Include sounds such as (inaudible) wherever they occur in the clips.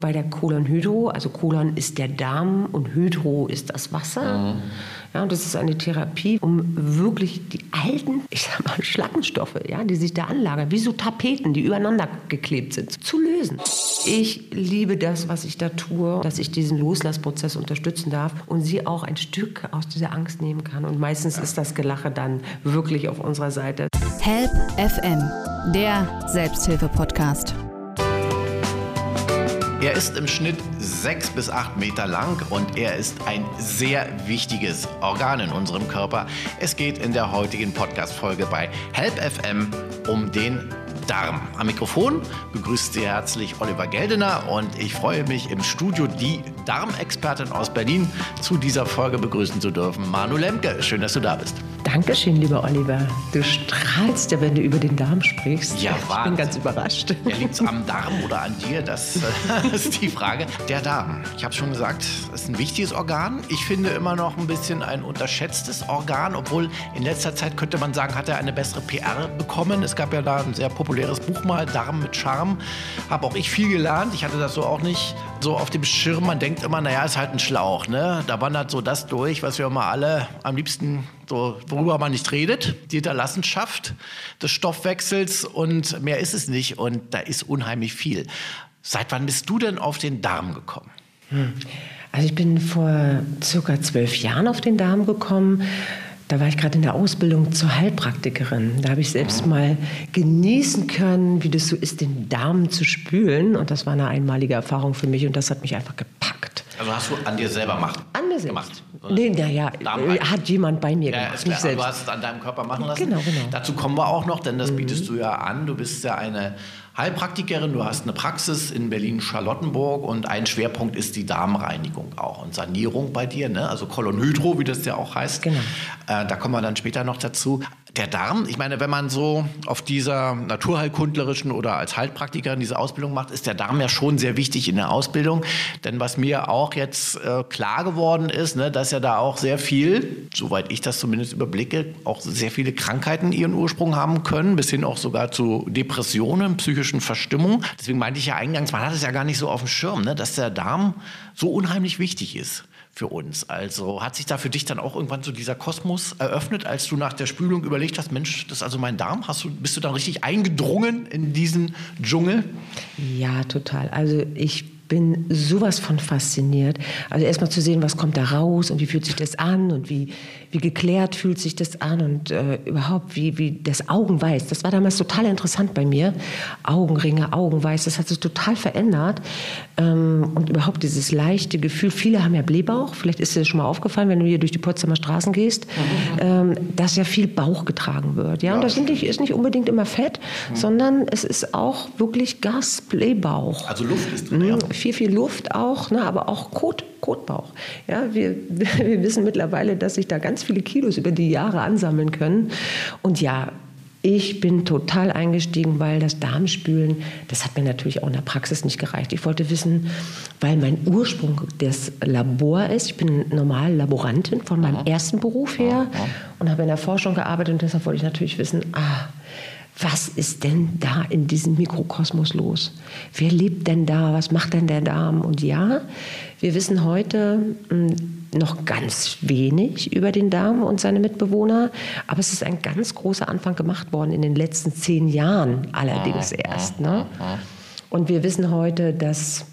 Bei der Kolonhydro, also Kolon ist der Darm und Hydro ist das Wasser. Mhm. Ja, und das ist eine Therapie, um wirklich die alten, ich sag mal, Schlackenstoffe, ja, die sich da anlagern, wie so Tapeten, die übereinander geklebt sind, zu lösen. Ich liebe das, was ich da tue, dass ich diesen Loslassprozess unterstützen darf und sie auch ein Stück aus dieser Angst nehmen kann. Und meistens ist das Gelache dann wirklich auf unserer Seite. Help FM, der Selbsthilfe-Podcast. Er ist im Schnitt sechs bis acht Meter lang und er ist ein sehr wichtiges Organ in unserem Körper. Es geht in der heutigen Podcast-Folge bei Help FM um den Darm. Am Mikrofon begrüßt Sie herzlich Oliver Geldener und ich freue mich im Studio die Darmexpertin aus Berlin zu dieser Folge begrüßen zu dürfen. Manu Lemke, schön, dass du da bist. Dankeschön, lieber Oliver. Du strahlst ja, wenn du über den Darm sprichst. Ja, ich bin ganz überrascht. Ja, Liegt es am (laughs) Darm oder an dir? (laughs) Das ist die Frage. Der Darm, ich habe schon gesagt, ist ein wichtiges Organ. Ich finde immer noch ein bisschen ein unterschätztes Organ, obwohl in letzter Zeit könnte man sagen, hat er eine bessere PR bekommen. Es gab ja da ein sehr populäres Buch mal, Darm mit Charme. Habe auch ich viel gelernt. Ich hatte das so auch nicht so auf dem Schirm. Man denkt immer, naja, ist halt ein Schlauch. Ne? Da wandert so das durch, was wir immer alle am liebsten so, worüber man nicht redet, die Hinterlassenschaft des Stoffwechsels und mehr ist es nicht und da ist unheimlich viel. Seit wann bist du denn auf den Darm gekommen? Hm. Also ich bin vor circa zwölf Jahren auf den Darm gekommen. Da war ich gerade in der Ausbildung zur Heilpraktikerin. Da habe ich selbst mal genießen können, wie das so ist, den Darm zu spülen. Und das war eine einmalige Erfahrung für mich und das hat mich einfach gepackt. Also hast du an dir selber gemacht? An mir selbst. Gemacht? Nee, naja, hat jemand bei mir ja, gemacht, nicht selbst. Du hast es an deinem Körper machen lassen? Genau, genau. Dazu kommen wir auch noch, denn das mhm. bietest du ja an. Du bist ja eine Heilpraktikerin, du hast eine Praxis in Berlin-Charlottenburg und ein Schwerpunkt ist die Darmreinigung auch und Sanierung bei dir, ne? also Kolonhydro, wie das ja auch heißt. Genau. Äh, da kommen wir dann später noch dazu der Darm, ich meine, wenn man so auf dieser naturheilkundlerischen oder als Heilpraktikerin diese Ausbildung macht, ist der Darm ja schon sehr wichtig in der Ausbildung. Denn was mir auch jetzt äh, klar geworden ist, ne, dass ja da auch sehr viel, soweit ich das zumindest überblicke, auch sehr viele Krankheiten ihren Ursprung haben können, bis hin auch sogar zu Depressionen, psychischen Verstimmungen. Deswegen meinte ich ja eingangs, man hat es ja gar nicht so auf dem Schirm, ne, dass der Darm so unheimlich wichtig ist für uns. Also hat sich da für dich dann auch irgendwann so dieser Kosmos eröffnet, als du nach der Spülung überlegt hast, Mensch, das ist also mein Darm. Hast du, bist du dann richtig eingedrungen in diesen Dschungel? Ja, total. Also ich bin sowas von fasziniert. Also erstmal zu sehen, was kommt da raus und wie fühlt sich das an und wie, wie geklärt fühlt sich das an und äh, überhaupt wie, wie das Augenweiß. Das war damals total interessant bei mir. Augenringe, Augenweiß, das hat sich total verändert. Ähm, und überhaupt dieses leichte Gefühl, viele haben ja Blähbauch, vielleicht ist dir das schon mal aufgefallen, wenn du hier durch die Potsdamer Straßen gehst, mhm. ähm, dass ja viel Bauch getragen wird. Ja? Und das nicht, ist nicht unbedingt immer Fett, mhm. sondern es ist auch wirklich Gas, Blähbauch. Also Luft ist drin, mhm. ja viel, viel Luft auch, ne, aber auch Kot, Kotbauch. Ja, wir, (laughs) wir wissen mittlerweile, dass sich da ganz viele Kilos über die Jahre ansammeln können. Und ja, ich bin total eingestiegen, weil das Darmspülen, das hat mir natürlich auch in der Praxis nicht gereicht. Ich wollte wissen, weil mein Ursprung das Labor ist. Ich bin normal Laborantin von meinem ersten Beruf her und habe in der Forschung gearbeitet und deshalb wollte ich natürlich wissen, ah, was ist denn da in diesem Mikrokosmos los? Wer lebt denn da? Was macht denn der Darm? Und ja, wir wissen heute hm, noch ganz wenig über den Darm und seine Mitbewohner, aber es ist ein ganz großer Anfang gemacht worden in den letzten zehn Jahren allerdings erst. Ne? Und wir wissen heute, dass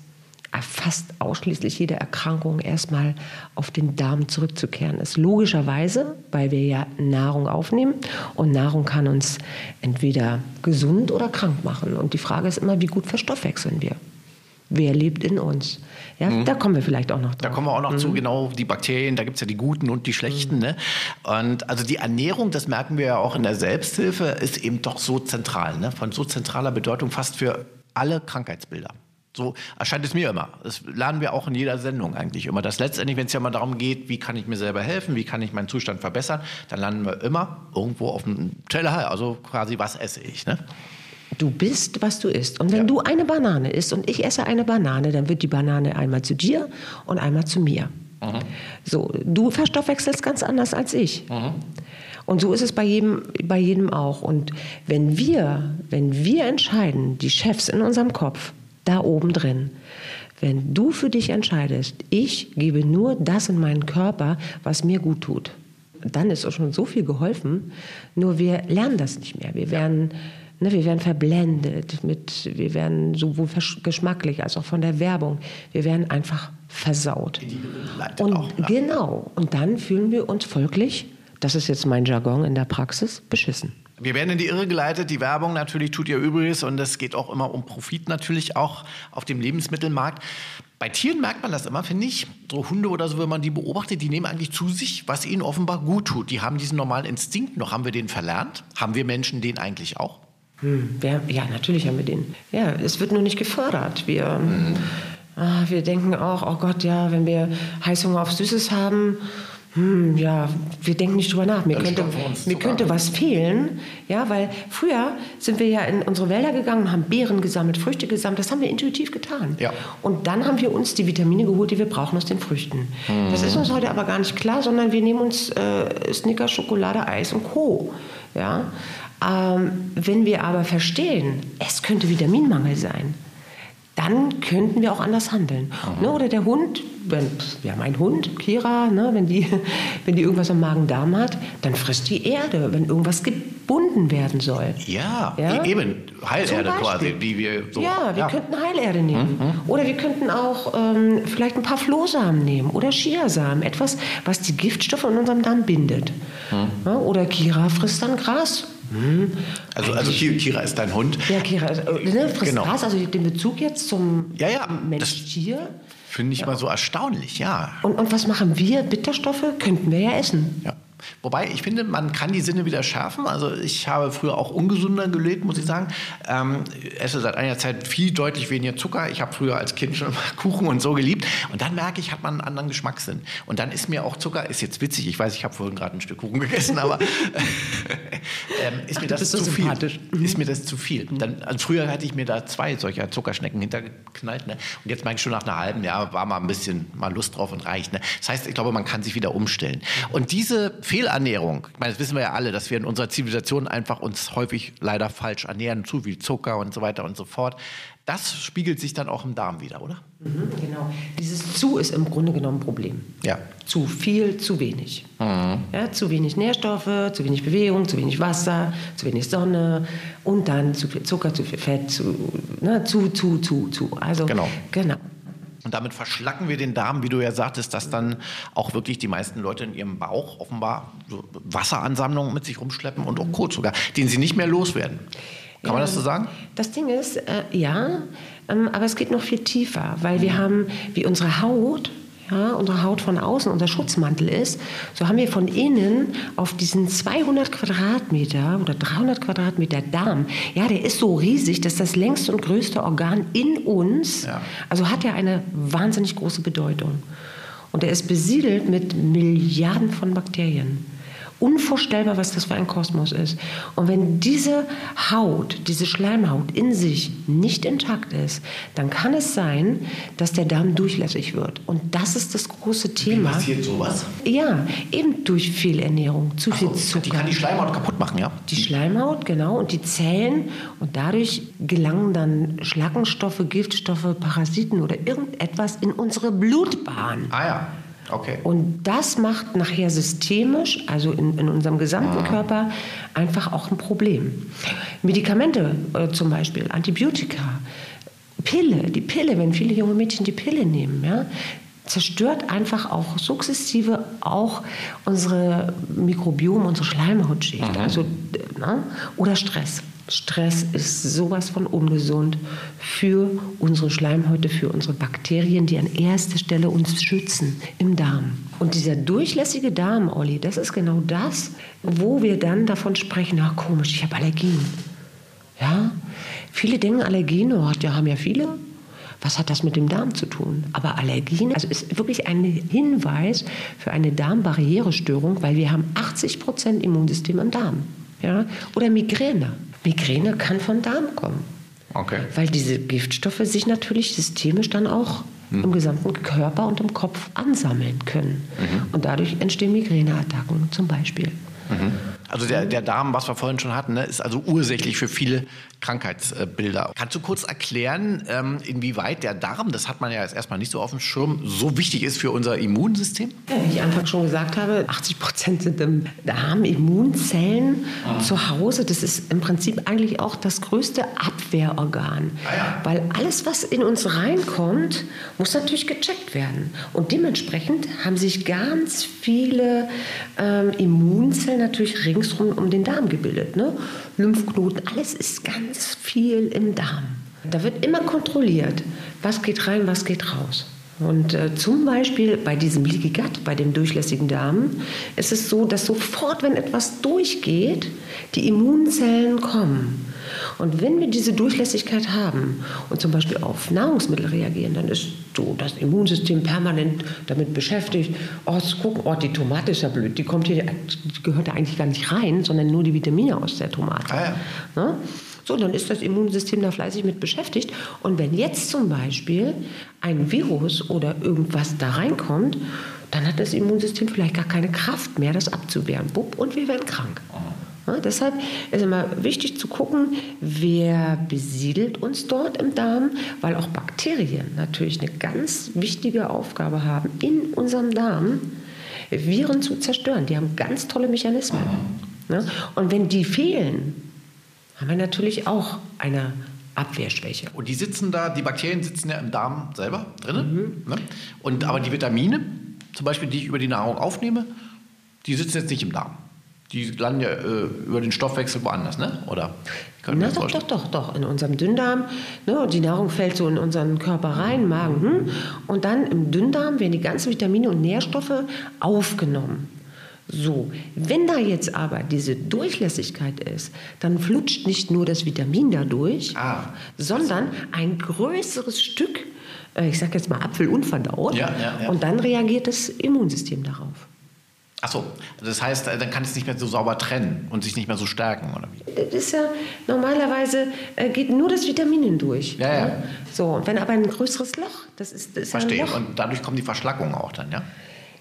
fast ausschließlich jede Erkrankung erstmal auf den Darm zurückzukehren ist. Logischerweise, weil wir ja Nahrung aufnehmen und Nahrung kann uns entweder gesund oder krank machen. Und die Frage ist immer, wie gut verstoffwechseln wir? Wer lebt in uns? Ja, mhm. Da kommen wir vielleicht auch noch drauf. Da kommen wir auch noch mhm. zu, genau, die Bakterien, da gibt es ja die guten und die schlechten. Mhm. Ne? Und also die Ernährung, das merken wir ja auch in der Selbsthilfe, ist eben doch so zentral, ne? von so zentraler Bedeutung fast für alle Krankheitsbilder. So erscheint es mir immer. Das lernen wir auch in jeder Sendung eigentlich immer. Dass letztendlich, wenn es ja mal darum geht, wie kann ich mir selber helfen, wie kann ich meinen Zustand verbessern, dann landen wir immer irgendwo auf dem Teller, also quasi, was esse ich. Ne? Du bist, was du isst. Und wenn ja. du eine Banane isst und ich esse eine Banane, dann wird die Banane einmal zu dir und einmal zu mir. Mhm. So, du verstoffwechselst ganz anders als ich. Mhm. Und so ist es bei jedem, bei jedem auch. Und wenn wir, wenn wir entscheiden, die Chefs in unserem Kopf, da oben drin. Wenn du für dich entscheidest, ich gebe nur das in meinen Körper, was mir gut tut, dann ist auch schon so viel geholfen. Nur wir lernen das nicht mehr. Wir werden, ne, wir werden verblendet, mit, wir werden sowohl geschmacklich als auch von der Werbung. Wir werden einfach versaut. Und ja. genau. Und dann fühlen wir uns folglich, das ist jetzt mein Jargon in der Praxis, beschissen. Wir werden in die Irre geleitet. Die Werbung natürlich tut ihr Übriges und es geht auch immer um Profit natürlich auch auf dem Lebensmittelmarkt. Bei Tieren merkt man das immer, finde ich. So Hunde oder so, wenn man die beobachtet, die nehmen eigentlich zu sich, was ihnen offenbar gut tut. Die haben diesen normalen Instinkt noch. Haben wir den verlernt? Haben wir Menschen den eigentlich auch? Hm, wir, ja, natürlich haben wir den. Ja, es wird nur nicht gefördert. Wir, mhm. ah, wir denken auch, oh Gott, ja, wenn wir Heißhunger auf Süßes haben, hm, ja, wir denken nicht drüber nach. Mir, könnte, mir könnte was fehlen. Ja, weil früher sind wir ja in unsere Wälder gegangen, haben Beeren gesammelt, Früchte gesammelt. Das haben wir intuitiv getan. Ja. Und dann haben wir uns die Vitamine geholt, die wir brauchen aus den Früchten. Mhm. Das ist uns heute aber gar nicht klar, sondern wir nehmen uns äh, Snickers, Schokolade, Eis und Co. Ja? Ähm, wenn wir aber verstehen, es könnte Vitaminmangel sein, dann könnten wir auch anders handeln. Mhm. Ne? Oder der Hund, wenn, wir haben einen Hund, Kira, ne? wenn, die, (laughs) wenn die irgendwas am Magen-Darm hat, dann frisst die Erde, wenn irgendwas gebunden werden soll. Ja, ja? E-, eben, Heilerde quasi, wie wir so. Ja, wir ja. könnten Heilerde nehmen. Mhm. Oder wir könnten auch ähm, vielleicht ein paar Flohsamen nehmen oder Chiasamen, etwas, was die Giftstoffe in unserem Darm bindet. Mhm. Ja? Oder Kira frisst dann Gras hm. Also, also Kira ist dein Hund. Ja, Kira ist, äh, ne, genau. Gras, also den Bezug jetzt zum ja, ja, Mensch-Tier. Finde ich ja. mal so erstaunlich, ja. Und, und was machen wir? Bitterstoffe könnten wir ja essen. Ja. Wobei ich finde, man kann die Sinne wieder schärfen. Also ich habe früher auch ungesunder gelebt, muss ich sagen. Ähm, esse seit einiger Zeit viel deutlich weniger Zucker. Ich habe früher als Kind schon (laughs) Kuchen und so geliebt. Und dann merke ich, hat man einen anderen Geschmackssinn. Und dann ist mir auch Zucker, ist jetzt witzig, ich weiß, ich habe vorhin gerade ein Stück Kuchen gegessen, aber (laughs) ähm, ist mir das so zu viel. Ist mir das zu viel. Dann, also früher hatte ich mir da zwei solcher Zuckerschnecken hintergeknallt. Ne? Und jetzt merke ich schon nach einem halben Jahr, war mal ein bisschen mal Lust drauf und reicht. Ne? Das heißt, ich glaube, man kann sich wieder umstellen. Und diese Fehlernährung, ich meine, das wissen wir ja alle, dass wir in unserer Zivilisation einfach uns häufig leider falsch ernähren, zu viel Zucker und so weiter und so fort. Das spiegelt sich dann auch im Darm wieder, oder? Mhm, genau. Dieses zu ist im Grunde genommen ein Problem. Ja. Zu viel, zu wenig. Mhm. Ja, zu wenig Nährstoffe, zu wenig Bewegung, zu wenig Wasser, zu wenig Sonne und dann zu viel Zucker, zu viel Fett, zu, ne, zu, zu, zu, zu. Also, genau. genau. Und damit verschlacken wir den Darm, wie du ja sagtest, dass dann auch wirklich die meisten Leute in ihrem Bauch offenbar so Wasseransammlungen mit sich rumschleppen und auch Kot sogar, den sie nicht mehr loswerden. Kann man das so sagen? Das Ding ist, äh, ja, ähm, aber es geht noch viel tiefer, weil wir haben, wie unsere Haut, ja, unsere Haut von außen unser Schutzmantel ist, so haben wir von innen auf diesen 200 Quadratmeter oder 300 Quadratmeter Darm, ja, der ist so riesig, dass das längste und größte Organ in uns, ja. also hat er eine wahnsinnig große Bedeutung. Und er ist besiedelt mit Milliarden von Bakterien unvorstellbar, was das für ein Kosmos ist. Und wenn diese Haut, diese Schleimhaut in sich nicht intakt ist, dann kann es sein, dass der Darm durchlässig wird. Und das ist das große Thema. Wie passiert sowas? Ja, eben durch Fehlernährung, zu Ach viel Zucker. Die kann die Schleimhaut kaputt machen, ja? Die Schleimhaut, genau, und die Zellen. Und dadurch gelangen dann Schlackenstoffe, Giftstoffe, Parasiten oder irgendetwas in unsere Blutbahn. Ah ja. Okay. Und das macht nachher systemisch, also in, in unserem gesamten ah. Körper, einfach auch ein Problem. Medikamente äh, zum Beispiel, Antibiotika, Pille, die Pille, wenn viele junge Mädchen die Pille nehmen, ja, zerstört einfach auch sukzessive auch unsere Mikrobiom, unsere Schleimhautschicht. Mhm. Also, ne? Oder Stress. Stress ist sowas von ungesund für unsere Schleimhäute, für unsere Bakterien, die an erster Stelle uns schützen im Darm. Und dieser durchlässige Darm, Olli, das ist genau das, wo wir dann davon sprechen, ach komisch, ich habe Allergien. Ja? Viele denken Allergien, oh, ja, haben ja viele. Was hat das mit dem Darm zu tun? Aber Allergien, also ist wirklich ein Hinweis für eine Darmbarrierestörung, weil wir haben 80 Prozent Immunsystem im Darm. Ja? Oder Migräne. Migräne kann von Darm kommen. Okay. Weil diese Giftstoffe sich natürlich systemisch dann auch mhm. im gesamten Körper und im Kopf ansammeln können. Mhm. Und dadurch entstehen Migräneattacken zum Beispiel. Mhm. Also der, der Darm, was wir vorhin schon hatten, ne, ist also ursächlich für viele Krankheitsbilder. Kannst du kurz erklären, ähm, inwieweit der Darm, das hat man ja jetzt erstmal nicht so auf dem Schirm, so wichtig ist für unser Immunsystem? Ja, wie ich anfangs schon gesagt habe, 80 Prozent sind im Darm Immunzellen ah. zu Hause. Das ist im Prinzip eigentlich auch das größte Abwehrorgan. Ah ja. Weil alles, was in uns reinkommt, muss natürlich gecheckt werden. Und dementsprechend haben sich ganz viele ähm, Immunzellen natürlich ringsrum um den Darm gebildet. Ne? Lymphknoten, alles ist ganz viel im Darm. Da wird immer kontrolliert, was geht rein, was geht raus. Und äh, zum Beispiel bei diesem Leaky Gut, bei dem durchlässigen Darm, ist es so, dass sofort, wenn etwas durchgeht, die Immunzellen kommen. Und wenn wir diese Durchlässigkeit haben und zum Beispiel auf Nahrungsmittel reagieren, dann ist so das Immunsystem permanent damit beschäftigt, oh, gucken, oh, die Tomate ist ja blöd, die kommt hier, die gehört da eigentlich gar nicht rein, sondern nur die Vitamine aus der Tomate. Ah, ja. Ne? So, dann ist das Immunsystem da fleißig mit beschäftigt. Und wenn jetzt zum Beispiel ein Virus oder irgendwas da reinkommt, dann hat das Immunsystem vielleicht gar keine Kraft mehr, das abzuwehren. Bupp, und wir werden krank. Ja, deshalb ist immer wichtig zu gucken, wer besiedelt uns dort im Darm, weil auch Bakterien natürlich eine ganz wichtige Aufgabe haben, in unserem Darm Viren zu zerstören. Die haben ganz tolle Mechanismen. Ja, und wenn die fehlen, haben wir natürlich auch eine Abwehrschwäche. Und die sitzen da, die Bakterien sitzen ja im Darm selber drin. Mhm. Ne? Und aber die Vitamine, zum Beispiel, die ich über die Nahrung aufnehme, die sitzen jetzt nicht im Darm. Die landen ja äh, über den Stoffwechsel woanders, ne? Oder? Na, doch, doch, doch, doch. In unserem Dünndarm. Ne? Die Nahrung fällt so in unseren Körper rein, Magen. Hm? Und dann im Dünndarm werden die ganzen Vitamine und Nährstoffe aufgenommen. So, wenn da jetzt aber diese Durchlässigkeit ist, dann flutscht nicht nur das Vitamin dadurch, ah. sondern ein größeres Stück, äh, ich sage jetzt mal Apfel unverdaut, ja, ja, ja. und dann reagiert das Immunsystem darauf. Ach so, das heißt, äh, dann kann es nicht mehr so sauber trennen und sich nicht mehr so stärken, oder wie? Das ist ja normalerweise äh, geht nur das Vitamin hindurch. Ja, ja. So, und wenn aber ein größeres Loch, das ist, das ist Verstehe. Loch. Und dadurch kommen die Verschlackungen auch dann, ja?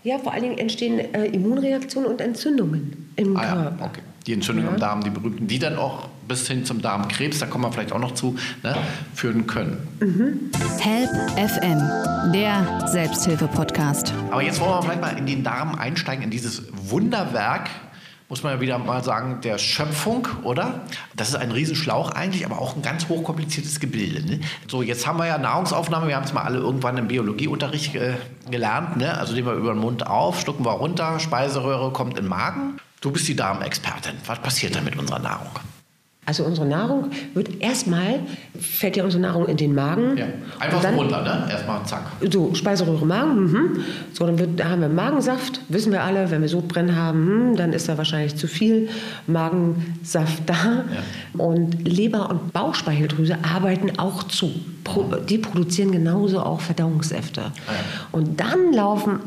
Ja, vor allen Dingen entstehen äh, Immunreaktionen und Entzündungen im ah, Körper. Ja, okay. Die Entzündungen ja. im Darm, die berühmten, die dann auch bis hin zum Darmkrebs, da kommen wir vielleicht auch noch zu, ne, führen können. Mhm. Help FM, der Selbsthilfe-Podcast. Aber jetzt wollen wir vielleicht mal in den Darm einsteigen, in dieses Wunderwerk muss man ja wieder mal sagen, der Schöpfung, oder? Das ist ein Riesenschlauch eigentlich, aber auch ein ganz hochkompliziertes Gebilde. Ne? So, jetzt haben wir ja Nahrungsaufnahme, wir haben es mal alle irgendwann im Biologieunterricht äh, gelernt. Ne? Also nehmen wir über den Mund auf, schlucken wir runter, Speiseröhre kommt in den Magen. Du bist die Darmexpertin. Was passiert da mit unserer Nahrung? Also unsere Nahrung wird erstmal, fällt ja unsere Nahrung in den Magen. Ja. Einfach dann, runter, ne? Erstmal zack. So, Speiseröhre, Magen. Mhm. So, dann wird, da haben wir Magensaft, wissen wir alle, wenn wir Sodbrennen haben, hm, dann ist da wahrscheinlich zu viel Magensaft da. Ja. Und Leber und Bauchspeicheldrüse arbeiten auch zu. Pro, die produzieren genauso auch Verdauungssäfte. Ah, ja. Und dann laufen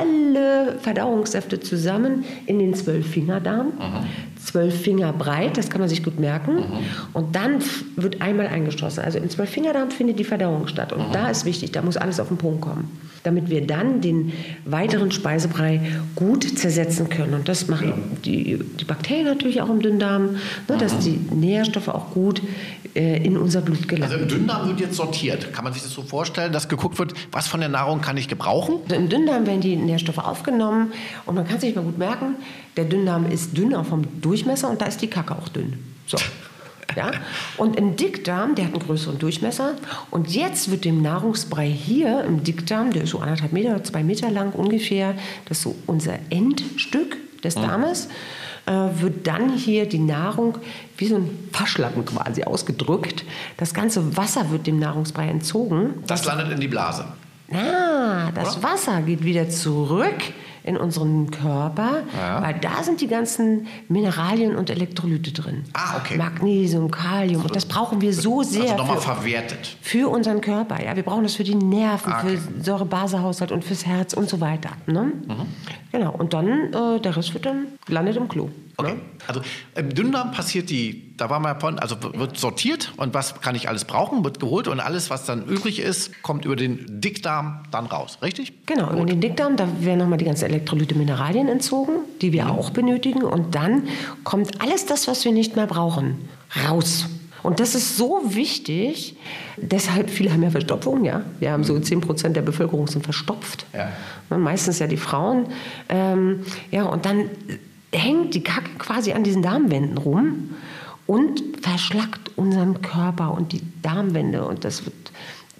alle Verdauungssäfte zusammen in den Zwölffingerdarm. Mhm zwölf Finger breit, das kann man sich gut merken. Mhm. Und dann wird einmal eingeschlossen. Also im Zwölffingerdarm findet die Verdauung statt. Und mhm. da ist wichtig, da muss alles auf den Punkt kommen. Damit wir dann den weiteren Speisebrei gut zersetzen können. Und das machen ja. die, die Bakterien natürlich auch im Dünndarm, ne, dass mhm. die Nährstoffe auch gut äh, in unser Blut gelangen. Also im Dünndarm wird jetzt sortiert. Kann man sich das so vorstellen, dass geguckt wird, was von der Nahrung kann ich gebrauchen? Also Im Dünndarm werden die Nährstoffe aufgenommen. Und man kann sich mal gut merken, der Dünndarm ist dünner vom Durchmesser und da ist die Kacke auch dünn. So. Ja? Und im Dickdarm, der hat einen größeren Durchmesser. Und jetzt wird dem Nahrungsbrei hier im Dickdarm, der ist so anderthalb Meter, zwei Meter lang ungefähr, das ist so unser Endstück des mhm. Darmes, äh, wird dann hier die Nahrung wie so ein Faschlappen quasi ausgedrückt. Das ganze Wasser wird dem Nahrungsbrei entzogen. Das landet in die Blase. Ah, das Oder? Wasser geht wieder zurück in unseren Körper, ja. weil da sind die ganzen Mineralien und Elektrolyte drin. Ah, okay. Magnesium, Kalium. Und das brauchen wir so also sehr. Also nochmal verwertet. Für unseren Körper. Ja, wir brauchen das für die Nerven, ah, okay. für Säurebasehaushalt und fürs Herz und so weiter. Ne? Mhm. Genau. Und dann, äh, der Rest wird dann, landet im Klo. Okay. Ne? Also im Dünndarm passiert die, da waren wir von, also wird sortiert und was kann ich alles brauchen, wird geholt und alles, was dann übrig ist, kommt über den Dickdarm dann raus, richtig? Genau, über den Dickdarm, da werden nochmal die ganzen Elektrolyte, Mineralien entzogen, die wir auch benötigen. Und dann kommt alles das, was wir nicht mehr brauchen, raus. Und das ist so wichtig, deshalb, viele haben ja Verstopfung, ja. Wir haben so 10 Prozent der Bevölkerung sind verstopft. Ja. Ne, Meistens ja die Frauen. Ähm, ja, und dann hängt die Kacke quasi an diesen Darmwänden rum und verschlackt unseren Körper und die Darmwände. Und das wird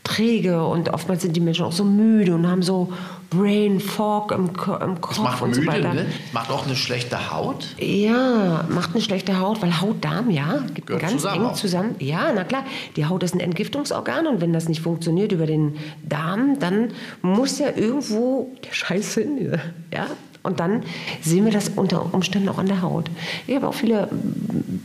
träge und oftmals sind die Menschen auch so müde und haben so Brain Fog im, im Kopf Das macht und so müde, weiter. ne? Macht auch eine schlechte Haut. Ja, macht eine schlechte Haut, weil Haut-Darm, ja, gibt Gehört ganz zusammen eng auch. zusammen. Ja, na klar, die Haut ist ein Entgiftungsorgan und wenn das nicht funktioniert über den Darm, dann muss ja irgendwo der Scheiß hin, (laughs) ja. Und dann sehen wir das unter Umständen auch an der Haut. Ich habe auch viele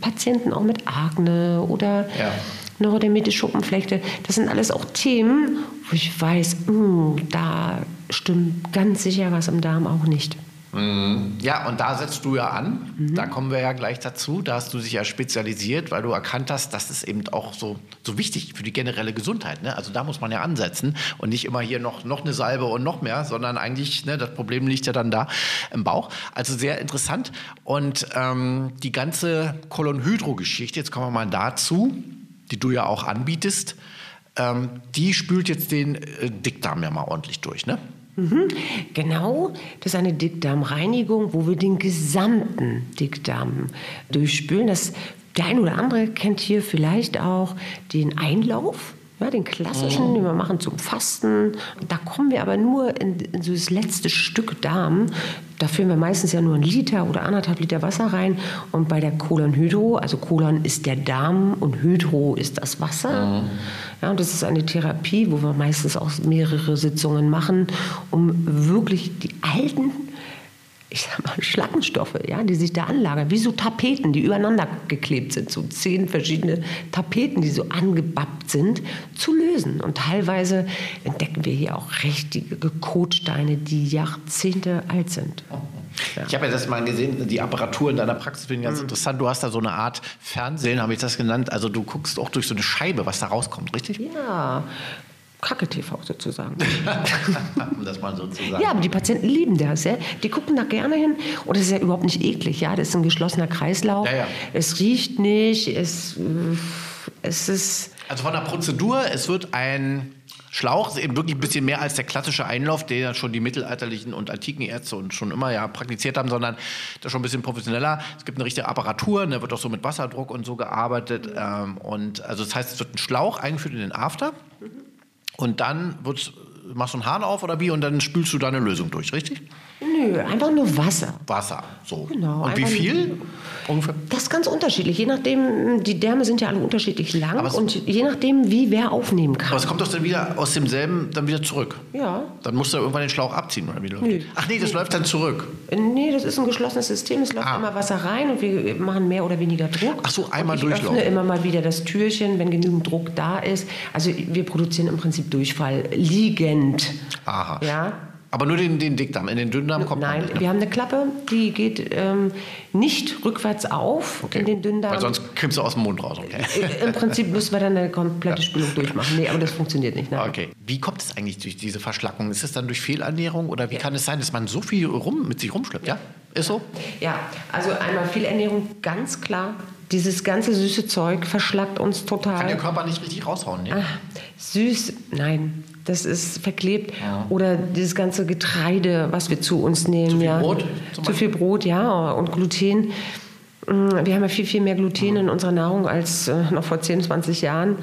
Patienten auch mit Akne oder Ja. Neurodermitis, Schuppenflechte. Das sind alles auch Themen, wo ich weiß, mm, da stimmt ganz sicher was im Darm auch nicht. Ja, und da setzt du ja an. Mhm. Da kommen wir ja gleich dazu. Da hast du dich ja spezialisiert, weil du erkannt hast, das ist eben auch so, so wichtig für die generelle Gesundheit. Ne? Also da muss man ja ansetzen und nicht immer hier noch, noch eine Salbe und noch mehr, sondern eigentlich, ne, das Problem liegt ja dann da im Bauch. Also sehr interessant. Und ähm, die ganze Kolonhydro-Geschichte, jetzt kommen wir mal dazu, die du ja auch anbietest, ähm, die spült jetzt den äh, Dickdarm ja mal ordentlich durch, ne? Genau, das ist eine Dickdarmreinigung, wo wir den gesamten Dickdarm durchspülen. Das, der eine oder andere kennt hier vielleicht auch den Einlauf. Ja, den klassischen, den wir machen zum Fasten. Da kommen wir aber nur in, in so das letzte Stück Darm. Da füllen wir meistens ja nur einen Liter oder anderthalb Liter Wasser rein. Und bei der Kolonhydro, also Kolon ist der Darm und Hydro ist das Wasser. Ja, und das ist eine Therapie, wo wir meistens auch mehrere Sitzungen machen, um wirklich die alten ich sag mal, Schlackenstoffe, ja, die sich da anlagern, wie so Tapeten, die übereinander geklebt sind, so zehn verschiedene Tapeten, die so angebappt sind, zu lösen. Und teilweise entdecken wir hier auch richtige Kotsteine, die Jahrzehnte alt sind. Ich habe ja das mal gesehen, die Apparatur in deiner Praxis finde ich Mhm. ganz interessant. Du hast da so eine Art Fernsehen, habe ich das genannt. Also du guckst auch durch so eine Scheibe, was da rauskommt, richtig? Ja, Kacke-TV sozusagen. (laughs) um das mal so zu sagen. Ja, aber die Patienten lieben das. Ja? Die gucken da gerne hin. Und es ist ja überhaupt nicht eklig. Ja? Das ist ein geschlossener Kreislauf. Ja, ja. Es riecht nicht. Es, es ist. Also von der Prozedur, es wird ein Schlauch, eben wirklich ein bisschen mehr als der klassische Einlauf, den ja schon die mittelalterlichen und antiken Ärzte und schon immer ja praktiziert haben, sondern das ist schon ein bisschen professioneller. Es gibt eine richtige Apparatur, da wird auch so mit Wasserdruck und so gearbeitet. Ähm, und also das heißt, es wird ein Schlauch eingeführt in den After und dann wird, machst du einen Hahn auf oder wie und dann spülst du deine Lösung durch, richtig? Nö, einfach nur Wasser. Wasser, so. Genau, Und wie viel? Ungefähr? Das ist ganz unterschiedlich. Je nachdem, die Därme sind ja alle unterschiedlich lang Aber und je nachdem, wie wer aufnehmen kann. Aber es kommt doch dann wieder aus demselben dann wieder zurück. Ja. Dann musst du irgendwann den Schlauch abziehen, oder wie läuft? Ach nee, das läuft dann zurück. Nee, das ist ein geschlossenes System. Es läuft Ah. immer Wasser rein und wir machen mehr oder weniger Druck. Ach so, einmal und ich durchlaufen. öffne immer mal wieder das Türchen, wenn genügend Druck da ist. Also wir produzieren im Prinzip Durchfall liegend. Aha. Ja. Aber nur den, den Dickdarm. In den Dünndarm kommt Nein, man nicht. ne? wir haben eine Klappe, die geht ähm, nicht rückwärts auf Okay. in den Dünndarm. Weil sonst kriegst du aus dem Mund raus. Okay. Im Prinzip müssen wir dann eine komplette (laughs) Spülung durchmachen. Nee, aber das funktioniert nicht. Nein. okay. Wie kommt es eigentlich durch diese Verschlackung? Ist es dann durch Fehlernährung oder wie kann es sein, dass man so viel rum, mit sich rumschleppt? Ja? Ist so? Ja, also einmal viel Ernährung, ganz klar. Dieses ganze süße Zeug verschlackt uns Kann der total. Körper nicht richtig raushauen. Ne? Ah, süß, nein, das ist verklebt. Oder dieses ganze Getreide, was wir zu uns nehmen. Zu viel ja. Brot Zu viel Brot, ja. Und Gluten. Mm, Wir haben ja viel, viel mehr Gluten in unserer Nahrung als äh, noch vor 10, 20 Jahren.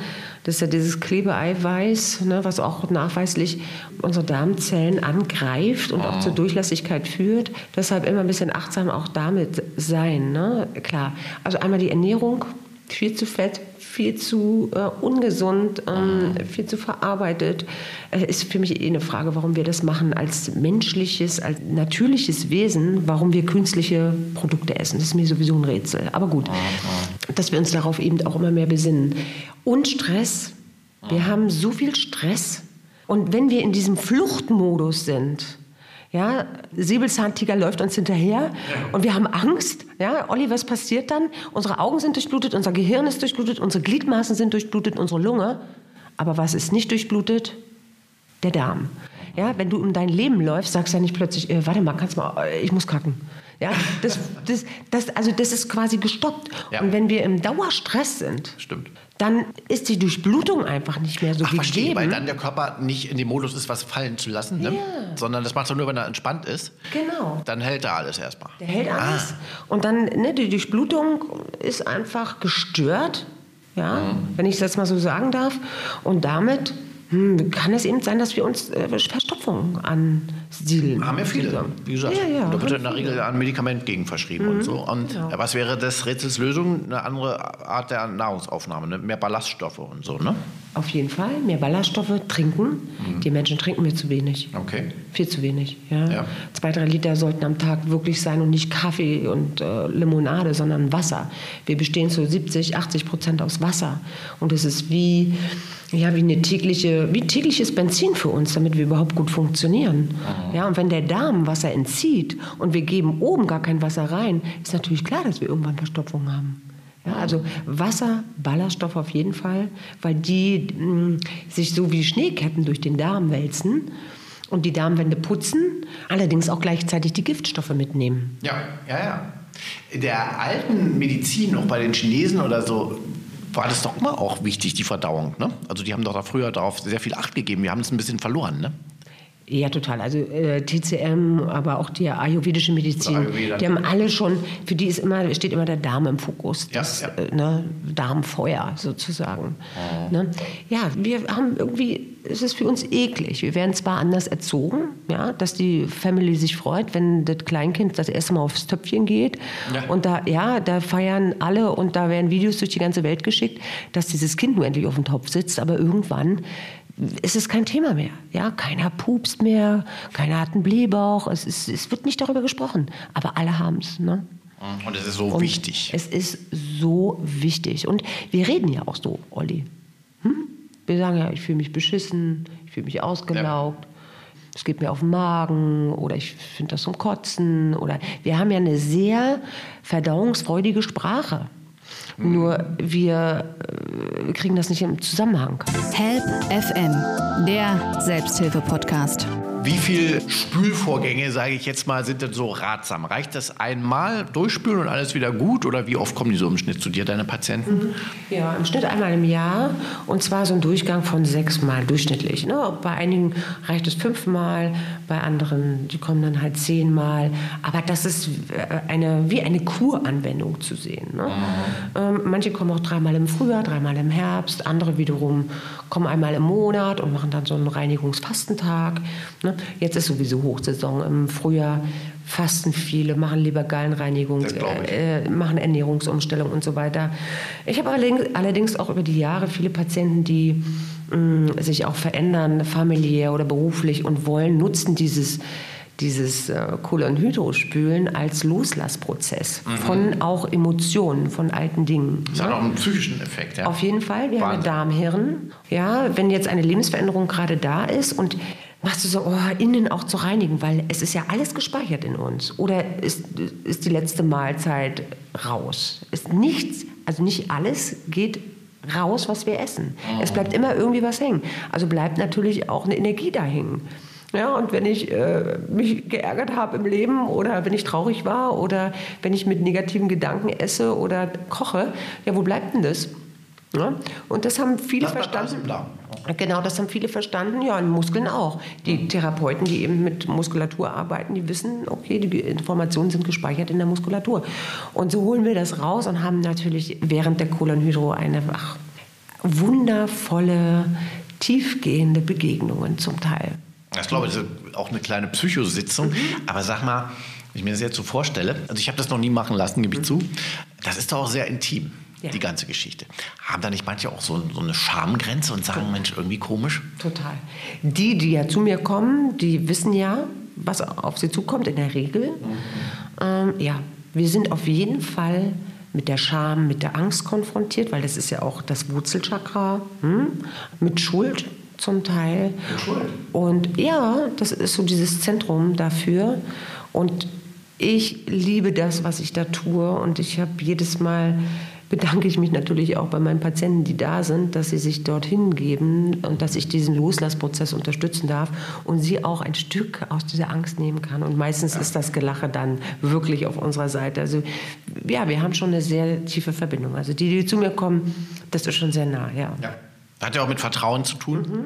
Das ist ja dieses Klebeeiweiß, ne, was auch nachweislich unsere Darmzellen angreift und auch zur Durchlässigkeit führt. Deshalb immer ein bisschen achtsam auch damit sein. Ne? Klar. Also einmal die Ernährung, viel zu fett, viel zu äh, ungesund, ähm, viel zu verarbeitet. Äh, ist für mich eh eine Frage, warum wir das machen als menschliches, als natürliches Wesen, warum wir künstliche Produkte essen. Das ist mir sowieso ein Rätsel. Aber gut, dass wir uns darauf eben auch immer mehr besinnen. Und Stress. Wir haben so viel Stress. Und wenn wir in diesem Fluchtmodus sind, Ja, Säbelzahntiger läuft uns hinterher und wir haben Angst. Ja, Olli, was passiert dann? Unsere Augen sind durchblutet, unser Gehirn ist durchblutet, unsere Gliedmaßen sind durchblutet, unsere Lunge. Aber was ist nicht durchblutet? Der Darm. Ja, wenn du um dein Leben läufst, sagst du ja nicht plötzlich, äh, warte mal, kannst mal, äh, ich muss kacken. Ja, das, das, das, also das ist quasi gestoppt. Ja. Und wenn wir im Dauerstress sind, Stimmt. Dann ist die Durchblutung einfach nicht mehr so Ach, verstehe, gegeben. weil dann der Körper nicht in dem Modus ist, was fallen zu lassen, ne? Ja. sondern das macht er nur, wenn er entspannt ist. Genau. Dann hält er alles erstmal. Der hält alles. Und dann, ne, die Durchblutung ist einfach gestört, ja, wenn ich es jetzt mal so sagen darf. Und damit hm, kann es eben sein, dass wir uns äh, Verstopfung ansiedeln. Haben ja viele, wie gesagt. Ja, ja, da wird in der Regel ein Medikament gegen verschrieben und so. Und genau. was wäre des Rätsels Lösung? Eine andere Art der Nahrungsaufnahme, ne? mehr Ballaststoffe und so, ne? Auf jeden Fall mehr Ballaststoffe trinken. Die Menschen trinken wir zu wenig. Okay. Viel zu wenig. Ja. Ja. Zwei, drei Liter sollten am Tag wirklich sein und nicht Kaffee und äh, Limonade, sondern Wasser. Wir bestehen zu 70, 80 Prozent aus Wasser. Und es ist wie, ja, wie, eine tägliche, wie tägliches Benzin für uns, damit wir überhaupt gut funktionieren. Ja, und wenn der Darm Wasser entzieht und wir geben oben gar kein Wasser rein, ist natürlich klar, dass wir irgendwann Verstopfung haben. Ja, also Wasser, Ballaststoff auf jeden Fall, weil die mh, sich so wie Schneeketten durch den Darm wälzen und die Darmwände putzen, allerdings auch gleichzeitig die Giftstoffe mitnehmen. Ja, ja, ja. In der alten Medizin, auch bei den Chinesen oder so, war das doch immer auch wichtig, die Verdauung. Ne? Also die haben doch da früher darauf sehr viel Acht gegeben. Wir haben es ein bisschen verloren. Ne? Ja, total. Also äh, TCM, aber auch die ayurvedische Medizin, Ayurveda. die haben alle schon, für die ist immer, steht immer der Darm im Fokus. Ja, Das ja. Äh, ne, Darmfeuer sozusagen. Ne? Ja, wir haben irgendwie, es ist für uns eklig. Wir werden zwar anders erzogen, ja, dass die Family sich freut, wenn das Kleinkind das erste Mal aufs Töpfchen geht. Ja. Und da, ja, da feiern alle und da werden Videos durch die ganze Welt geschickt, dass dieses Kind nur endlich auf dem Topf sitzt. Aber irgendwann ist es kein Thema mehr. Ja, keiner pupst mehr, keiner hat einen Blähbauch. Es, ist, es wird nicht darüber gesprochen. Aber alle haben es. Ne? Und es ist so Und wichtig. Es ist so wichtig. Und wir reden ja auch so, Olli. Hm? Wir sagen ja, ich fühle mich beschissen, ich fühle mich ausgelaugt. Es geht mir auf den Magen oder ich finde das zum Kotzen. Oder wir haben ja eine sehr verdauungsfreudige Sprache. Nur wir, äh, kriegen das nicht im Zusammenhang. Help FM, der Selbsthilfe-Podcast. Wie viele Spülvorgänge, sage ich jetzt mal, sind denn so ratsam? Reicht das einmal durchspülen und alles wieder gut? Oder wie oft kommen die so im Schnitt zu dir, deine Patienten? Ja, im Schnitt einmal im Jahr und zwar so ein Durchgang von sechsmal durchschnittlich. Ne? Bei einigen reicht es fünfmal, bei anderen, die kommen dann halt zehnmal. Aber das ist äh, eine, wie eine Kuranwendung zu sehen. Ne? Ähm, manche kommen auch dreimal im Frühjahr, dreimal im Herbst, andere wiederum kommen einmal im Monat und machen dann so einen Reinigungsfastentag. Ne? Jetzt ist sowieso Hochsaison im Frühjahr. Fasten viele, machen lieber Gallenreinigung, äh, machen Ernährungsumstellung und so weiter. Ich habe allerdings, auch über die Jahre viele Patienten, die mh, sich auch verändern, familiär oder beruflich und wollen, nutzen dieses dieses äh, Kohlenhydrospülen als Loslassprozess Mhm. von auch Emotionen, von alten Dingen. Das hat auch einen psychischen Effekt. Ja? Auf jeden Fall. Wir haben Wahnsinn. Darmhirn. Ja, wenn jetzt eine Lebensveränderung gerade da ist und machst du so, oh, innen auch zu reinigen, weil es ist ja alles gespeichert in uns. Oder ist, ist die letzte Mahlzeit raus? Ist nichts, also nicht alles geht raus, was wir essen. Es bleibt immer irgendwie was hängen. Also bleibt natürlich auch eine Energie da hängen. Ja, und wenn ich äh, mich geärgert habe im Leben oder wenn ich traurig war oder wenn ich mit negativen Gedanken esse oder koche, ja, wo bleibt denn das? Ja? Und das haben viele Das verstanden. Genau, das haben viele verstanden. Ja, in Muskeln auch. Die Therapeuten, die eben mit Muskulatur arbeiten, die wissen, okay, die Informationen sind gespeichert in der Muskulatur. Und so holen wir das raus und haben natürlich während der Kolonhydro eine ach, wundervolle, tiefgehende Begegnungen zum Teil. Ich glaube, das ist auch eine kleine Psychositzung. Mhm. Aber sag mal, wenn ich mir das jetzt so vorstelle, also ich habe das noch nie machen lassen, gebe ich zu, das ist doch auch sehr intim, Mhm. Ja. die ganze Geschichte. Haben da nicht manche auch so, so eine Schamgrenze und sagen, Mensch, irgendwie komisch? Total. Die, die ja zu mir kommen, die wissen ja, was auf sie zukommt in der Regel. Ähm, ja, wir sind auf jeden Fall mit der Scham, mit der Angst konfrontiert, weil das ist ja auch das Wurzelchakra, hm? mit Schuld zum Teil. Und ja, das ist so dieses Zentrum dafür. Und ich liebe das, was ich da tue. Und ich habe jedes Mal bedanke ich mich natürlich auch bei meinen Patienten, die da sind, dass sie sich dorthin geben und dass ich diesen Loslassprozess unterstützen darf und sie auch ein Stück aus dieser Angst nehmen kann. Und meistens ist das Gelache dann wirklich auf unserer Seite. Also ja, wir haben schon eine sehr tiefe Verbindung. Also die, die zu mir kommen, das ist schon sehr nah, ja. ja. Hat ja auch mit Vertrauen zu tun. Mhm.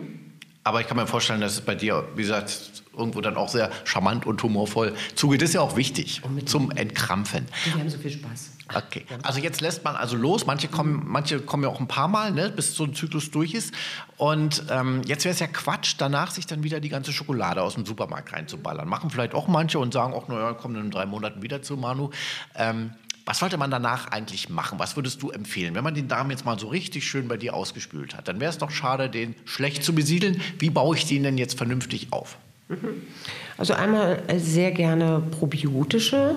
Aber ich kann mir vorstellen, dass es bei dir, wie gesagt, irgendwo dann auch sehr charmant und humorvoll zugeht. Das ist ja auch wichtig zum Entkrampfen. Wir haben so viel Spaß. Okay. Also jetzt lässt man also los. Manche kommen, manche kommen ja auch ein paar Mal, ne, bis so ein Zyklus durch ist. Und ähm, jetzt wäre es ja Quatsch, danach sich dann wieder die ganze Schokolade aus dem Supermarkt reinzuballern. Machen vielleicht auch manche und sagen auch, naja, kommen in drei Monaten wieder zu Manu. Ähm, was sollte man danach eigentlich machen? Was würdest du empfehlen? Wenn man den Darm jetzt mal so richtig schön bei dir ausgespült hat, dann wäre es doch schade, den schlecht zu besiedeln. Wie baue ich den denn jetzt vernünftig auf? Also einmal sehr gerne probiotische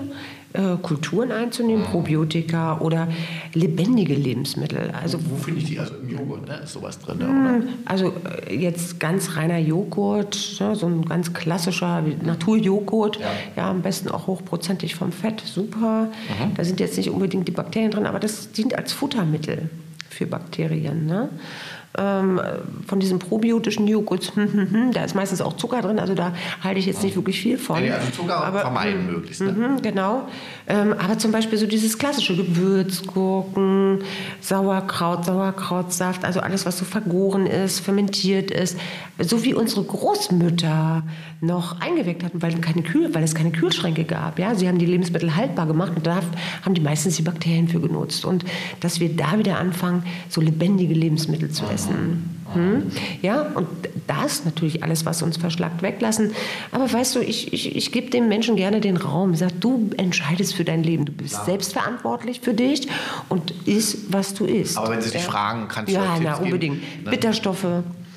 äh, Kulturen einzunehmen, mhm. Probiotika oder lebendige Lebensmittel. Also wo, wo finde ich die? Also im Joghurt, ne? Ist sowas drin? Mh, oder? Also äh, jetzt ganz reiner Joghurt, ne? so ein ganz klassischer Naturjoghurt, ja. ja. am besten auch hochprozentig vom Fett, super. Mhm. Da sind jetzt nicht unbedingt die Bakterien drin, aber das dient als Futtermittel für Bakterien. Ne? Ähm, von diesem probiotischen Joghurt, (laughs) da ist meistens auch Zucker drin, also da halte ich jetzt nicht wirklich viel von. Ja, also Zucker aber, vermeiden möglichst. Ne? Genau. Ähm, aber zum Beispiel so dieses klassische Gewürzgurken, Sauerkraut, Sauerkrautsaft, also alles, was so vergoren ist, fermentiert ist, so wie unsere Großmütter noch eingeweckt hatten, weil, keine Kühl, weil es keine Kühlschränke gab. Ja? Sie haben die Lebensmittel haltbar gemacht und da haben die meistens die Bakterien für genutzt. Und dass wir da wieder anfangen, so lebendige Lebensmittel zu essen. Hm? Ja, und das natürlich alles, was uns verschlagt, weglassen. Aber weißt du, ich, ich, ich gebe dem Menschen gerne den Raum. Ich sage, du entscheidest für dein Leben. Du bist ja. selbstverantwortlich für dich und isst, was du isst. Aber wenn sie dich ja. fragen, kannst du Ja, na, unbedingt. Geben, ne? Bitterstoffe,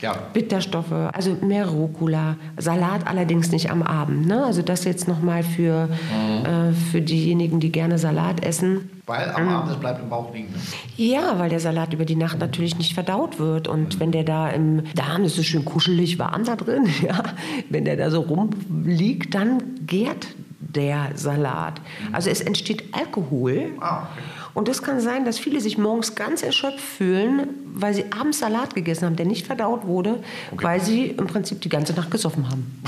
ja. Bitterstoffe, also mehr Rucola, Salat allerdings nicht am Abend. Ne? Also das jetzt nochmal für, mhm. äh, für diejenigen, die gerne Salat essen. Weil am mhm. Abend bleibt im Bauch liegen. Ja, weil der Salat über die Nacht natürlich nicht verdaut wird. Und mhm. wenn der da im Darm ist, es schön kuschelig warm da drin. (laughs) Ja. Wenn der da so rumliegt, dann gärt der Salat. Mhm. Also es entsteht Alkohol. Ah, okay. Und es kann sein, dass viele sich morgens ganz erschöpft fühlen, weil sie abends Salat gegessen haben, der nicht verdaut wurde, okay. weil sie im Prinzip die ganze Nacht gesoffen haben.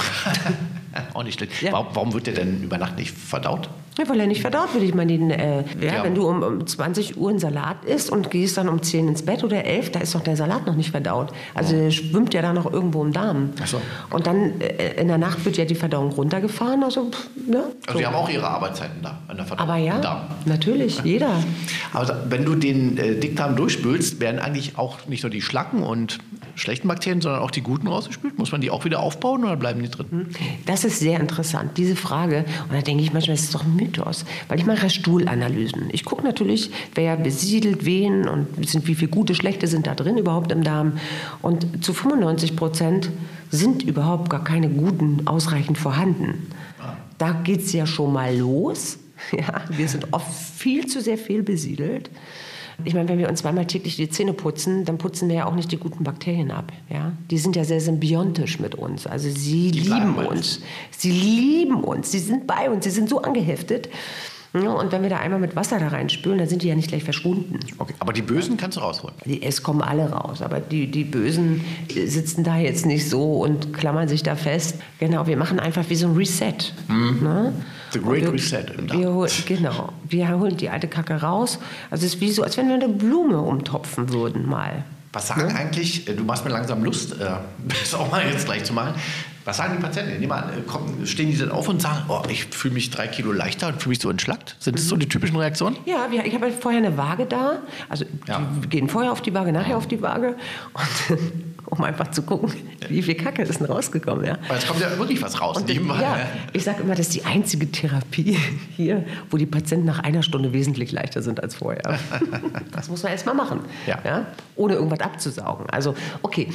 (laughs) Auch nicht schlecht. Ja. Warum, warum, wird der denn über Nacht nicht verdaut? Ja, weil er nicht verdaut wird. Ich meine, den, äh, ja, ja. wenn du um, um 20 Uhr einen Salat isst und gehst dann um 10 ins Bett oder 11, da ist doch der Salat noch nicht verdaut. Also oh. der schwimmt ja da noch irgendwo im Darm. Ach so. Und dann äh, in der Nacht wird ja die Verdauung runtergefahren. Also, pff, ne? also so. die haben auch ihre Arbeitszeiten da an der Verdauung. Aber ja, natürlich, jeder. Aber wenn du den äh, Dickdarm durchspülst, werden eigentlich auch nicht nur die Schlacken und schlechten Bakterien, sondern auch die guten rausgespült? Muss man die auch wieder aufbauen oder bleiben die drin? Hm. Das ist sehr interessant, diese Frage. Und da denke ich manchmal, das ist doch ein Mythos. Weil ich mache Stuhlanalysen. Ich gucke natürlich, wer besiedelt wen und sind, wie viele gute, schlechte sind da drin überhaupt im Darm. Und zu 95 Prozent sind überhaupt gar keine guten ausreichend vorhanden. Da geht es ja schon mal los. (laughs) Ja, wir sind oft viel zu sehr fehlbesiedelt. Ich meine, wenn wir uns zweimal täglich die Zähne putzen, dann putzen wir ja auch nicht die guten Bakterien ab. Ja? Die sind ja sehr symbiontisch mit uns. Also sie die lieben uns. Sie lieben uns. Sie sind bei uns. Sie sind so angeheftet. Ja, und wenn wir da einmal mit Wasser da reinspülen, dann sind die ja nicht gleich verschwunden. Okay, aber die Bösen kannst du rausholen? Die, es kommen alle raus, aber die, die Bösen sitzen da jetzt nicht so und klammern sich da fest. Genau, wir machen einfach wie so ein Reset. Mhm. Ne? The Great wir, Reset. Wir holen, genau, wir holen die alte Kacke raus. Also es ist wie so, als wenn wir eine Blume umtopfen würden mal. Was sagen ne? eigentlich, äh, du machst mir langsam Lust, äh, (laughs) das auch mal jetzt gleich zu machen. Was sagen die Patienten? Nehmen an, kommen, stehen die dann auf und sagen, oh, ich fühle mich drei Kilo leichter und fühle mich so entschlackt? Sind das so die typischen Reaktionen? Ja, ich habe vorher eine Waage da. Also ja. die gehen vorher auf die Waage, nachher auf die Waage. Und, um einfach zu gucken, wie viel Kacke ist denn rausgekommen. Ja. Aber es kommt ja wirklich was raus. Und, ja, ich sage immer, das ist die einzige Therapie (laughs) hier, wo die Patienten nach einer Stunde wesentlich leichter sind als vorher. (laughs) das muss man erst mal machen, ja. ja. ohne irgendwas abzusaugen. Also, okay.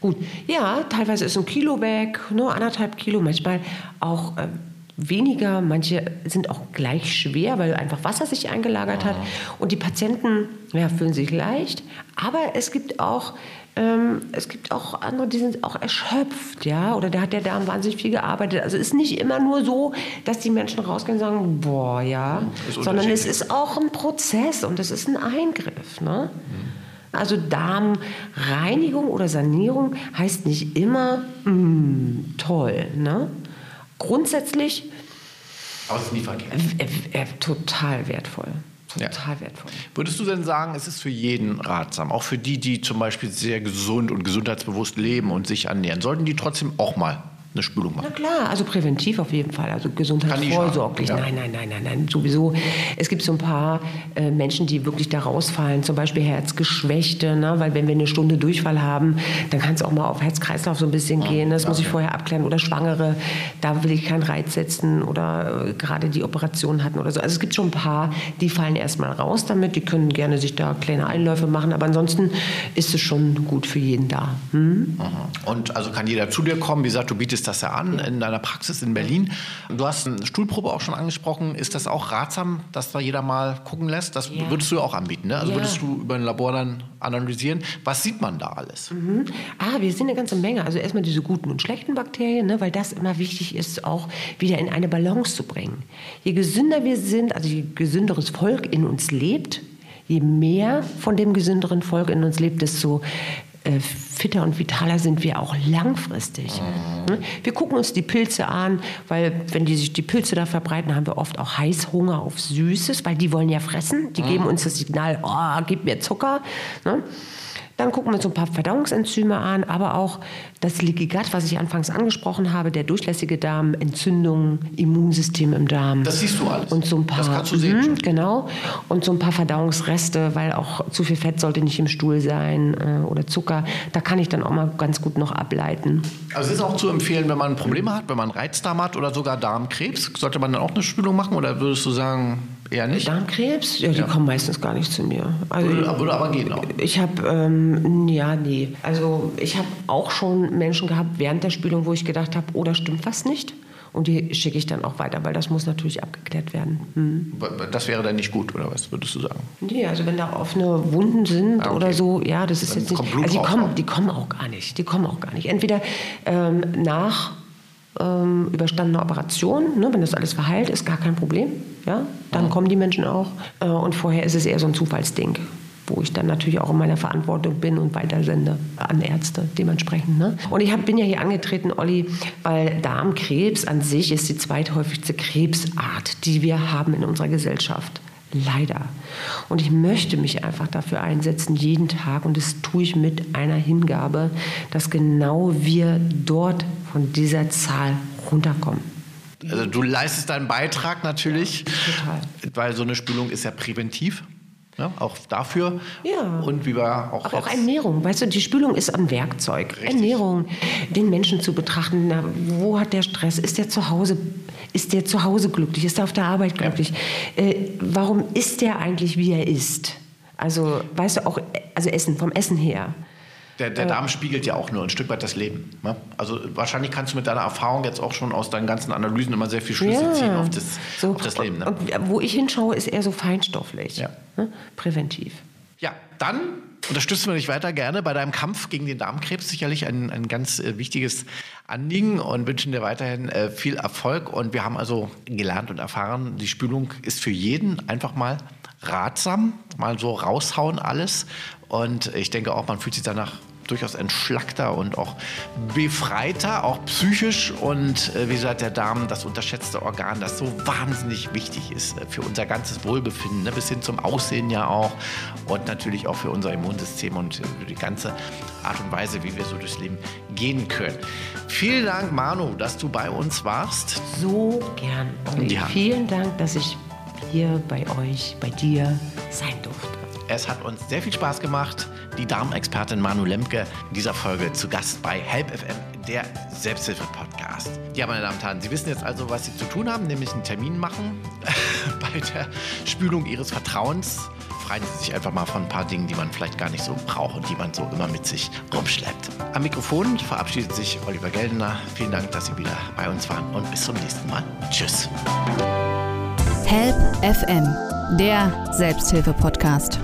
Gut, ja, teilweise ist ein Kilo weg, nur anderthalb Kilo, manchmal auch äh, weniger, manche sind auch gleich schwer, weil einfach Wasser sich eingelagert hat. Und die Patienten ja, fühlen sich leicht. Aber es gibt auch ähm, es gibt auch andere, die sind auch erschöpft, ja, oder da hat der Darm wahnsinnig viel gearbeitet. Also es ist nicht immer nur so, dass die Menschen rausgehen und sagen, boah, ja, sondern es ist auch ein Prozess und es ist ein Eingriff, ne? Also Darmreinigung oder Sanierung heißt nicht immer mm, toll, ne? Grundsätzlich aber es ist nie verkehrt. Äh, äh, total wertvoll. Total Ja. wertvoll. Würdest du denn sagen, es ist für jeden ratsam, auch für die, die zum Beispiel sehr gesund und gesundheitsbewusst leben und sich ernähren, sollten die trotzdem auch mal eine Spülung Na machen? klar, also präventiv auf jeden Fall, also gesundheitsvorsorglich. schaden, Nein, nein, nein, nein, nein, sowieso. Es gibt so ein paar äh, Menschen, die wirklich da rausfallen, zum Beispiel Herzgeschwächte, ne? weil wenn wir eine Stunde Durchfall haben, dann kann es auch mal auf Herz-Kreislauf so ein bisschen gehen. Das muss ich vorher abklären. Oder Schwangere, da will ich keinen Reiz setzen oder äh, gerade die Operation hatten oder so. Also es gibt schon ein paar, die fallen erstmal raus damit. Die können gerne sich da kleine Einläufe machen, aber ansonsten ist es schon gut für jeden da. Hm? Mhm. Und also kann jeder zu dir kommen. Wie gesagt, du bietest das ja an in deiner Praxis in Berlin. Du hast eine Stuhlprobe auch schon angesprochen. Ist das auch ratsam, dass da jeder mal gucken lässt? Das Ja. würdest du auch anbieten, ne? Also Ja. würdest du über ein Labor dann analysieren. Was sieht man da alles? Ah, wir sehen eine ganze Menge. Also erstmal diese guten und schlechten Bakterien, ne, weil das immer wichtig ist, auch wieder in eine Balance zu bringen. Je gesünder wir sind, also je gesünderes Volk in uns lebt, je mehr von dem gesünderen Volk in uns lebt, desto äh, fitter und vitaler sind wir auch langfristig. Ne? Wir gucken uns die Pilze an, weil wenn die sich die Pilze da verbreiten, haben wir oft auch Heißhunger auf Süßes, weil die wollen ja fressen. Die geben uns das Signal, oh, gib mir Zucker. Ne? Dann gucken wir uns so ein paar Verdauungsenzyme an, aber auch das Leaky Gut, was ich anfangs angesprochen habe, der durchlässige Darm, Entzündungen, Immunsystem im Darm. Das siehst du alles. Und so ein paar, Das kannst du sehen Mhm. Genau. Und so ein paar Verdauungsreste, weil auch zu viel Fett sollte nicht im Stuhl sein äh, oder Zucker. Da kann ich dann auch mal ganz gut noch ableiten. Also es ist auch zu empfehlen, wenn man Probleme hat, wenn man Reizdarm hat oder sogar Darmkrebs, sollte man dann auch eine Spülung machen oder würdest du sagen, eher nicht? Darmkrebs, ja, die kommen meistens gar nicht zu mir. Also, Würde, würde aber gehen auch. Ich habe, ähm, ja, nee. Also ich habe auch schon Menschen gehabt während der Spülung, wo ich gedacht habe, oh, da stimmt was nicht. Und die schicke ich dann auch weiter, weil das muss natürlich abgeklärt werden. Hm. Das wäre dann nicht gut, oder was würdest du sagen? Nee, also wenn da offene Wunden sind Ah, okay. oder so, ja, das ist Dann jetzt nicht. also die kommen, auch. die kommen auch gar nicht. Die kommen auch gar nicht. Entweder ähm, nach ähm, überstandener Operation, ne, wenn das alles verheilt ist, gar kein Problem. Ja, dann kommen die Menschen auch. Äh, und vorher ist es eher so ein Zufallsding, wo ich dann natürlich auch in meiner Verantwortung bin und weitersende an Ärzte dementsprechend. Ne? Und ich hab, bin ja hier angetreten, Olli, weil Darmkrebs an sich ist die zweithäufigste Krebsart, die wir haben in unserer Gesellschaft. Leider. Und ich möchte mich einfach dafür einsetzen, jeden Tag, und das tue ich mit einer Hingabe, dass genau wir dort von dieser Zahl runterkommen. Also du leistest deinen Beitrag natürlich, total. weil so eine Spülung ist ja präventiv, ne? auch dafür. Ja. Und wie wir auch Aber auch Ernährung, weißt du, die Spülung ist ein Werkzeug. Ernährung, den Menschen zu betrachten, na, wo hat der Stress? Ist der zu Hause, ist der zu Hause glücklich? Ist er auf der Arbeit glücklich? Äh, warum ist der eigentlich, wie er ist? Also, weißt du, auch, also Essen, vom Essen her. Der, der Darm spiegelt ja auch nur ein Stück weit das Leben. Ne? Also wahrscheinlich kannst du mit deiner Erfahrung jetzt auch schon aus deinen ganzen Analysen immer sehr viel Schlüsse ziehen auf das, so, auf das Leben. Ne? Wo ich hinschaue, ist eher so feinstofflich, Ja. ne? präventiv. Ja, dann unterstützen wir dich weiter gerne bei deinem Kampf gegen den Darmkrebs. Sicherlich ein, ein ganz äh, wichtiges Anliegen und wünschen dir weiterhin äh, viel Erfolg. Und wir haben also gelernt und erfahren, die Spülung ist für jeden einfach mal ratsam, mal so raushauen alles. Und ich denke auch, man fühlt sich danach durchaus entschlackter und auch befreiter, auch psychisch. Und äh, wie gesagt, der Darm, das unterschätzte Organ, das so wahnsinnig wichtig ist äh, für unser ganzes Wohlbefinden, ne? bis hin zum Aussehen ja auch und natürlich auch für unser Immunsystem und äh, für die ganze Art und Weise, wie wir so durchs Leben gehen können. Vielen Dank, Manu, dass du bei uns warst. So gern. Ja. Vielen Dank, dass ich hier bei euch, bei dir sein durfte. Es hat uns sehr viel Spaß gemacht. Die Darmexpertin Manu Lemke in dieser Folge zu Gast bei Help FM, der Selbsthilfe-Podcast. Ja, meine Damen und Herren, Sie wissen jetzt also, was Sie zu tun haben, nämlich einen Termin machen (laughs) bei der Spülung Ihres Vertrauens. befreien Sie sich einfach mal von ein paar Dingen, die man vielleicht gar nicht so braucht und die man so immer mit sich rumschleppt. Am Mikrofon verabschiedet sich Oliver Geldener. Vielen Dank, dass Sie wieder bei uns waren und bis zum nächsten Mal. Tschüss. Help FM, der Selbsthilfe-Podcast.